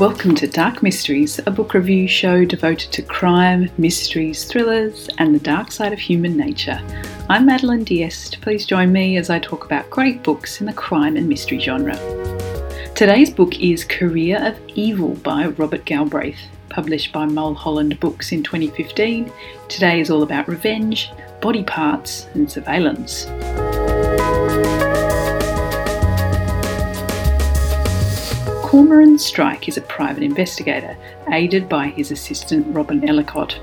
Welcome to Dark Mysteries, a book review show devoted to crime, mysteries, thrillers, and the dark side of human nature. I'm Madeline Diest. Please join me as I talk about great books in the crime and mystery genre. Today's book is Career of Evil by Robert Galbraith, published by Mulholland Books in 2015. Today is all about revenge, body parts, and surveillance. Cormoran Strike is a private investigator, aided by his assistant Robin Ellacott.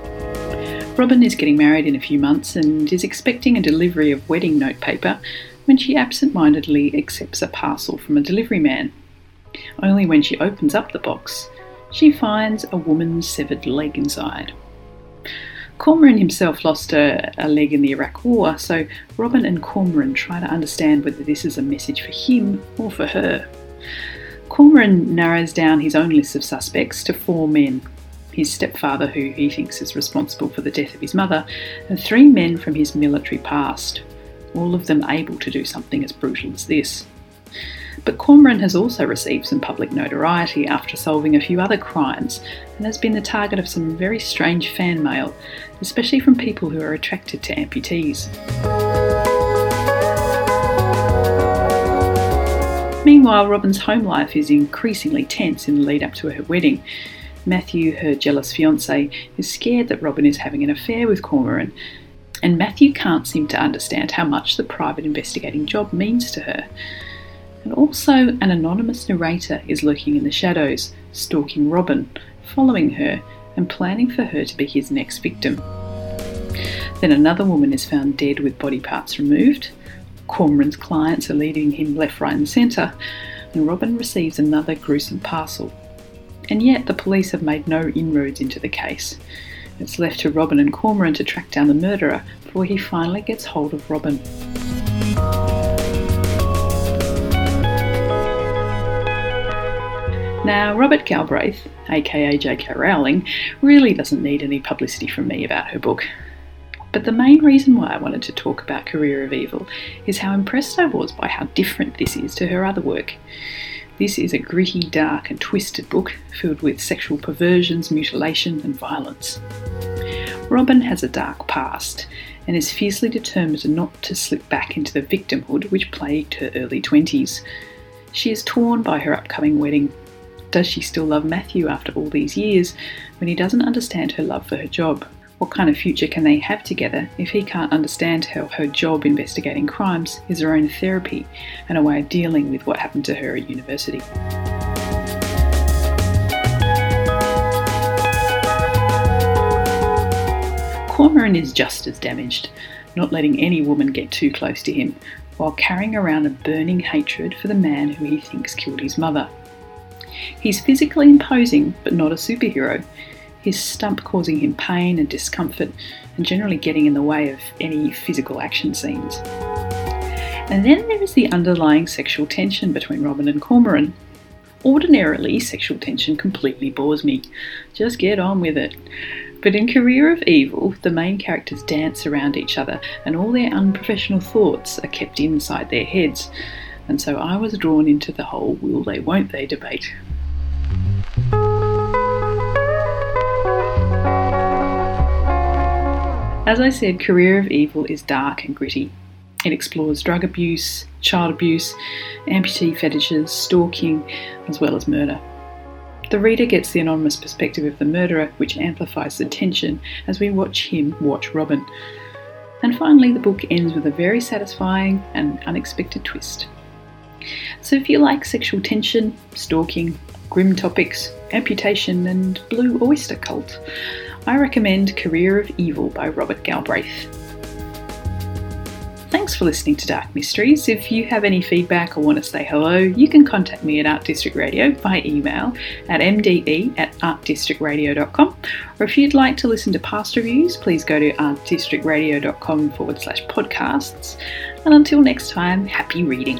Robin is getting married in a few months and is expecting a delivery of wedding notepaper when she absent mindedly accepts a parcel from a delivery man. Only when she opens up the box, she finds a woman's severed leg inside. Cormoran himself lost a, a, leg in the Iraq War, so Robin and Cormoran try to understand whether this is a message for him or for her. Cormoran narrows down his own list of suspects to four men his stepfather, who he thinks is responsible for the death of his mother, and three men from his military past, all of them able to do something as brutal as this. But Cormoran has also received some public notoriety after solving a few other crimes and has been the target of some very strange fan mail, especially from people who are attracted to amputees. Meanwhile, Robin's home life is increasingly tense in the lead up to her wedding. Matthew, her jealous fiance, is scared that Robin is having an affair with Cormoran, and Matthew can't seem to understand how much the private investigating job means to her. And also, an anonymous narrator is lurking in the shadows, stalking Robin, following her, and planning for her to be his next victim. Then another woman is found dead with body parts removed, Cormoran's clients are leading him left, right, and centre, and Robin receives another gruesome parcel. And yet, the police have made no inroads into the case. It's left to Robin and Cormoran to track down the murderer before he finally gets hold of Robin. Now, Robert Galbraith, aka J.K. Rowling, really doesn't need any publicity from me about her book. But the main reason why I wanted to talk about Career of Evil is how impressed I was by how different this is to her other work. This is a gritty, dark, and twisted book filled with sexual perversions, mutilation, and violence. Robin has a dark past and is fiercely determined not to slip back into the victimhood which plagued her early 20s. She is torn by her upcoming wedding. Does she still love Matthew after all these years when he doesn't understand her love for her job? What kind of future can they have together if he can't understand how her job investigating crimes is her own therapy and a way of dealing with what happened to her at university? Cormoran is just as damaged, not letting any woman get too close to him, while carrying around a burning hatred for the man who he thinks killed his mother. He's physically imposing, but not a superhero, his stump causing him pain and discomfort and generally getting in the way of any physical action scenes. And then there is the underlying sexual tension between Robin and Cormoran. Ordinarily, sexual tension completely bores me. Just get on with it. But in Career of Evil, the main characters dance around each other and all their unprofessional thoughts are kept inside their heads. And so I was drawn into the whole will they, won't they debate. As I said, Career of Evil is dark and gritty. It explores drug abuse, child abuse, amputee fetishes, stalking, as well as murder. The reader gets the anonymous perspective of the murderer, which amplifies the tension as we watch him watch Robin. And finally, the book ends with a very satisfying and unexpected twist. So, if you like sexual tension, stalking, grim topics, amputation, and blue oyster cult, I recommend Career of Evil by Robert Galbraith. Thanks for listening to Dark Mysteries. If you have any feedback or want to say hello, you can contact me at Art District Radio by email at mde at artdistrictradio.com. Or if you'd like to listen to past reviews, please go to artdistrictradio.com forward slash podcasts. And until next time, happy reading.